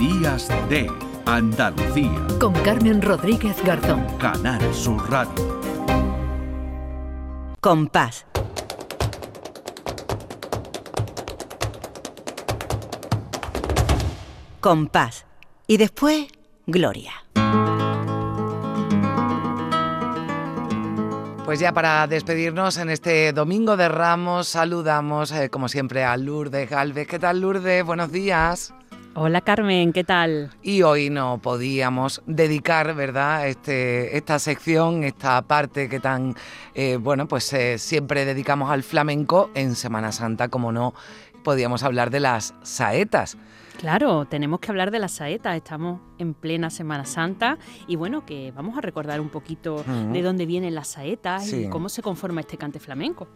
Días de Andalucía. Con Carmen Rodríguez Garzón. Canal Sur Radio. Compás. Compás. Y después, Gloria. Pues ya para despedirnos en este domingo de Ramos, saludamos eh, como siempre a Lourdes Galvez. ¿Qué tal Lourdes? Buenos días. Hola Carmen, ¿qué tal? Y hoy no podíamos dedicar, ¿verdad?, este, esta sección, esta parte que tan, eh, bueno, pues eh, siempre dedicamos al flamenco en Semana Santa, como no podíamos hablar de las saetas. Claro, tenemos que hablar de las saetas, estamos en plena Semana Santa y bueno, que vamos a recordar un poquito de dónde vienen las saetas y cómo se conforma este cante flamenco.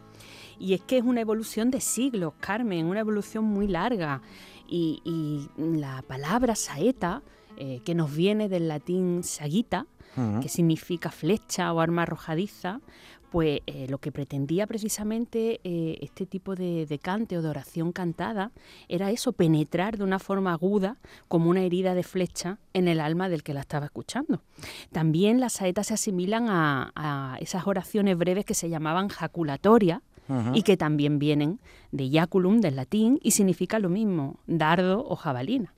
Y es que es una evolución de siglos, Carmen, una evolución muy larga. Y, la palabra saeta, eh, que nos viene del latín sagita, que significa flecha o arma arrojadiza, pues eh, lo que pretendía precisamente eh, este tipo de, cante o de oración cantada era eso, penetrar de una forma aguda como una herida de flecha en el alma del que la estaba escuchando. También las saetas se asimilan a, esas oraciones breves que se llamaban jaculatorias, y que también vienen de jaculum, del latín, y significa lo mismo, dardo o jabalina.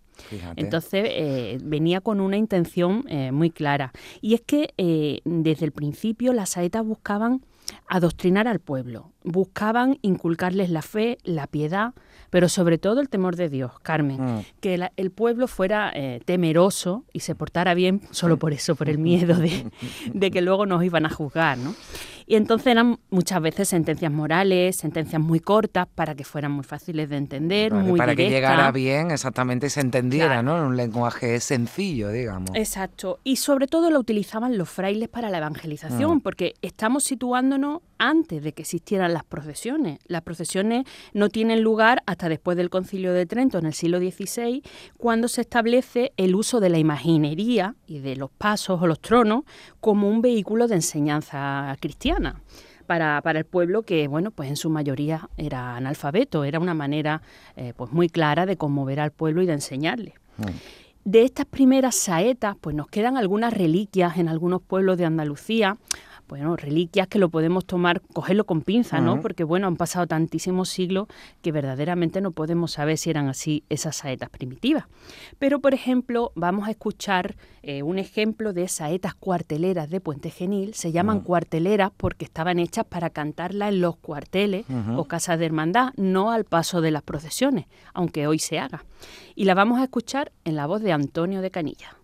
Entonces eh, venía con una intención eh, muy clara. Y es que eh, desde el principio las saetas buscaban adoctrinar al pueblo, buscaban inculcarles la fe, la piedad, pero sobre todo el temor de Dios, Carmen, mm. que el pueblo fuera temeroso y se portara bien solo por eso, por el miedo de, de que luego nos iban a juzgar, ¿no? Y entonces eran muchas veces sentencias morales, sentencias muy cortas para que fueran muy fáciles de entender, muy Para que llegara bien, exactamente, y se entendiera, ¿no? En un lenguaje sencillo, digamos. Exacto. Y sobre todo lo utilizaban los frailes para la evangelización, mm. porque estamos situándonos antes de que existieran las procesiones. Las procesiones no tienen lugar hasta después del Concilio de Trento, en el siglo XVI, cuando se establece el uso de la imaginería y de los pasos o los tronos como un vehículo de enseñanza cristiana para, el pueblo que, bueno, pues en su mayoría era analfabeto, era una manera eh, pues muy clara de conmover al pueblo y de enseñarle. Mm. De estas primeras saetas, pues nos quedan algunas reliquias en algunos pueblos de Andalucía, bueno, reliquias que lo podemos tomar, cogerlo con pinza, ¿no? Porque bueno, han pasado tantísimos siglos que verdaderamente no podemos saber si eran así esas saetas primitivas. Pero, por ejemplo, vamos a escuchar eh, un ejemplo de saetas cuarteleras de Puente Genil. Se llaman cuarteleras porque estaban hechas para cantarlas en los cuarteles o casas de hermandad, no al paso de las procesiones, aunque hoy se haga. Y la vamos a escuchar en la voz de Antonio de Canilla.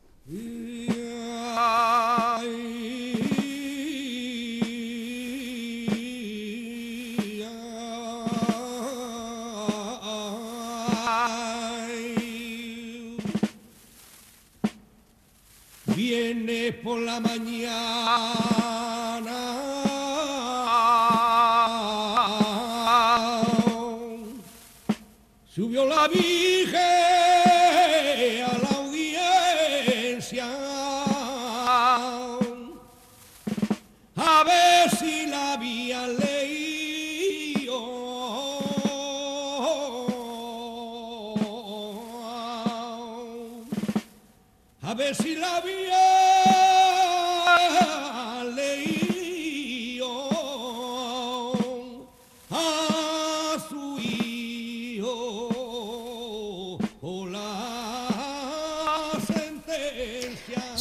Por la mañana. Subió la Virgen a la audiencia a ver si la había leído. A ver si la había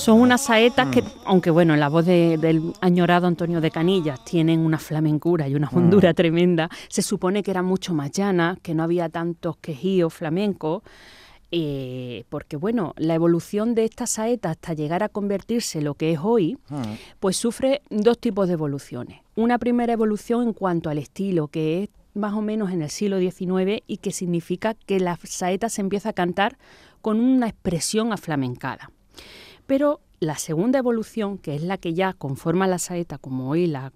Son unas saetas que, aunque bueno, en la voz del añorado Antonio de Canillas tienen una flamencura y una mm. hondura tremenda, se supone que eran mucho más llanas, que no había tantos quejíos flamencos. Eh, porque bueno, la evolución de esta saeta hasta llegar a convertirse en lo que es hoy, mm. pues sufre dos tipos de evoluciones. Una primera evolución en cuanto al estilo, que es más o menos en el siglo XIX y que significa que la saeta se empieza a cantar con una expresión aflamencada. Pero la segunda evolución, que es la que ya conforma la saeta como hoy la,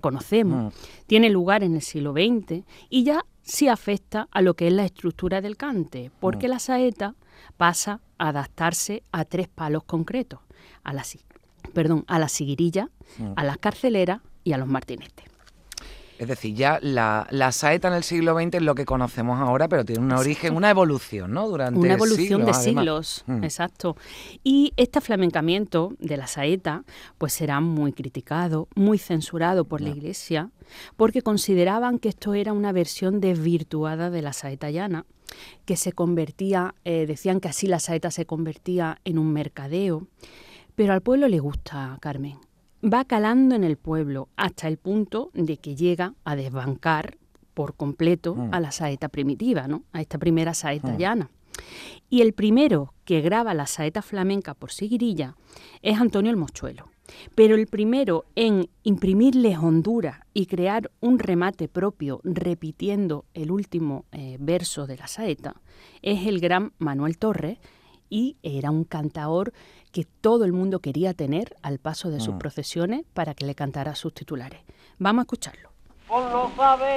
conocemos, mm. tiene lugar en el siglo XX y ya sí afecta a lo que es la estructura del cante, porque mm. la saeta pasa a adaptarse a tres palos concretos, a la, perdón, a la siguirilla, mm. a las carceleras y a los martinetes. Es decir, ya la, saeta en el siglo XX es lo que conocemos ahora, pero tiene un origen, una evolución, ¿no? Durante una evolución de siglos, mm. exacto. Y este flamencamiento de la saeta, pues será muy criticado, muy censurado por la Iglesia, porque consideraban que esto era una versión desvirtuada de la saeta llana que se convertía, eh, decían que así la saeta se convertía en un mercadeo, pero al pueblo le gusta, Carmen va calando en el pueblo hasta el punto de que llega a desbancar por completo mm. a la saeta primitiva, ¿no? a esta primera saeta mm. llana. Y el primero que graba la saeta flamenca por Siguirilla es Antonio el Mochuelo. Pero el primero en imprimirle Honduras y crear un remate propio repitiendo el último eh, verso de la saeta es el gran Manuel Torres y era un cantaor que todo el mundo quería tener al paso de sus mm. procesiones para que le cantara sus titulares. Vamos a escucharlo. Por no saber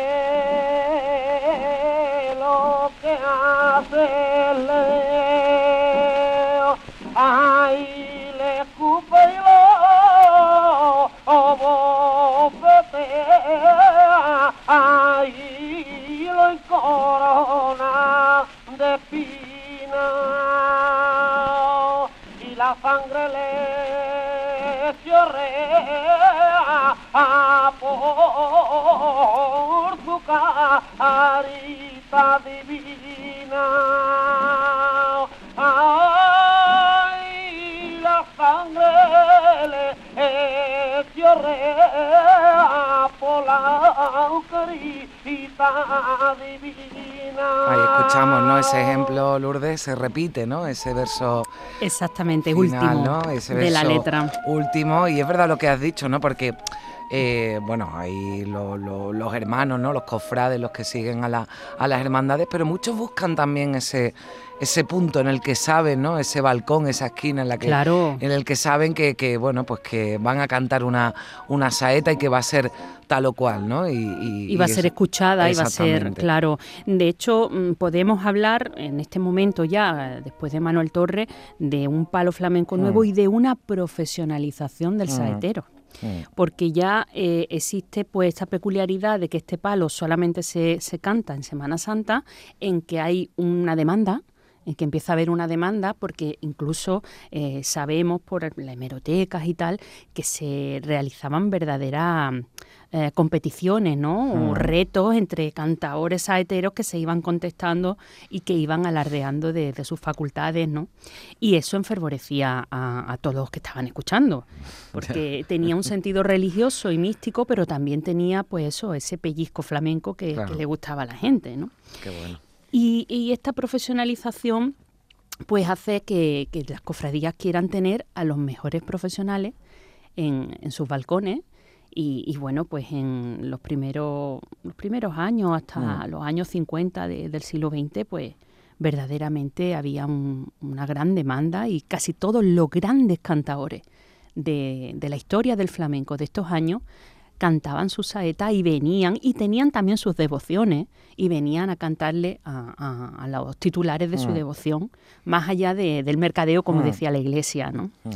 lo que hace Leo, ay, le escupe y lo bofetea, ay, lo corona जर हा पुका हरी त पी divina. Ahí escuchamos, ¿no? Ese ejemplo, Lourdes, se repite, ¿no? Ese verso Exactamente, último de la letra. Último, y es verdad lo que has dicho, ¿no? Porque eh, bueno, hay los hermanos, ¿no? Los cofrades, los que siguen a, la, a las hermandades, pero muchos buscan también ese, ese punto en el que saben, ¿no? Ese balcón, esa esquina en la que en el que saben que, bueno, pues que van a cantar una, una saeta y que va a ser tal o cual, ¿no? Y, va a ser escuchada y va a ser, claro. De hecho, mm, podemos hablar en este momento ya, después de Manuel Torre, de un palo flamenco nuevo mm. y de una profesionalización del mm. saetero. Porque ya eh, existe pues esta peculiaridad de que este palo solamente se, se canta en Semana Santa, en que hay una demanda en que empieza a haber una demanda porque incluso eh, sabemos por las hemerotecas y tal que se realizaban verdaderas eh, competiciones, ¿no? O hmm. retos entre cantaores saeteros que se iban contestando y que iban alardeando de, sus facultades, ¿no? Y eso enfervorecía a, todos los que estaban escuchando, porque tenía un sentido religioso y místico, pero también tenía, pues eso, ese pellizco flamenco que, le gustaba a la gente, ¿no? Qué bueno. Y, esta profesionalización pues hace que, las cofradías quieran tener a los mejores profesionales en, sus balcones y, bueno, pues en los primeros, los primeros años, hasta mm. los años 50 del siglo XX, pues verdaderamente había una gran demanda y casi todos los grandes cantadores de, de, la historia del flamenco de estos años cantaban su saeta y venían, y tenían también sus devociones, y venían a cantarle a, los titulares de su mm. devoción, más allá del mercadeo, como mm. decía la iglesia, ¿no? Mm.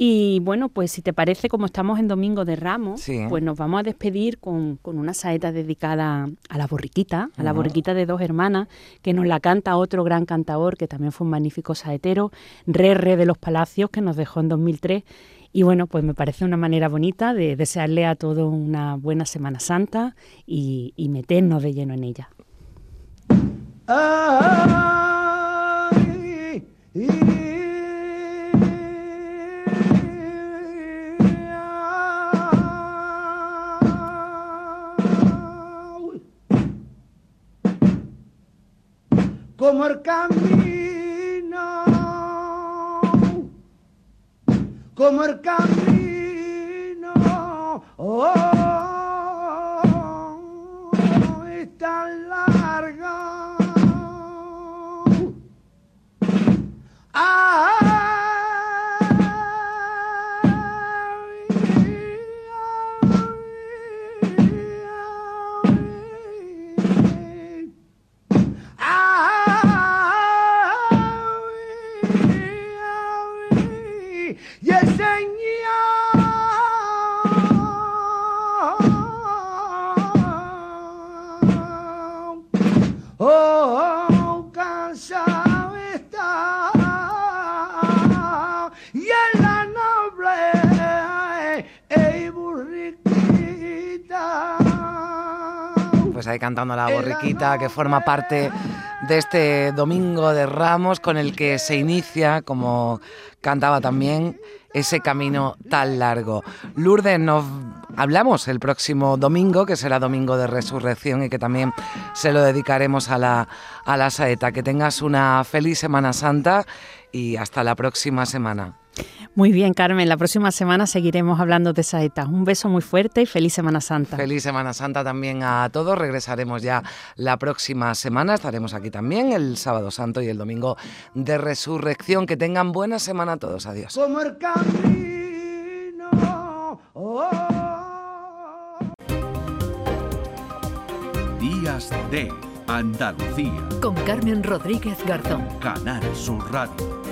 Y bueno, pues si te parece, como estamos en Domingo de Ramos, pues nos vamos a despedir con, una saeta dedicada a la borriquita, a la borriquita de dos hermanas, que nos la canta otro gran cantador, que también fue un magnífico saetero, Re Re de los Palacios, que nos dejó en 2003 y bueno, pues me parece una manera bonita de desearle a todo una buena Semana Santa y, meternos de lleno en ella. como el camino como el camino. Oh, ahí cantando la borriquita que forma parte de este domingo de Ramos con el que se inicia, como cantaba también, ese camino tan largo. Lourdes, nos hablamos el próximo domingo, que será domingo de resurrección y que también se lo dedicaremos a la, a la saeta. Que tengas una feliz Semana Santa y hasta la próxima semana. Muy bien, Carmen. La próxima semana seguiremos hablando de saetas. Un beso muy fuerte y feliz Semana Santa. Feliz Semana Santa también a todos. Regresaremos ya la próxima semana. Estaremos aquí también el sábado santo y el domingo de resurrección. Que tengan buena semana a todos. Adiós. Como el camino. oh. Días de Andalucía. Con Carmen Rodríguez Garzón. Canal Sur Radio.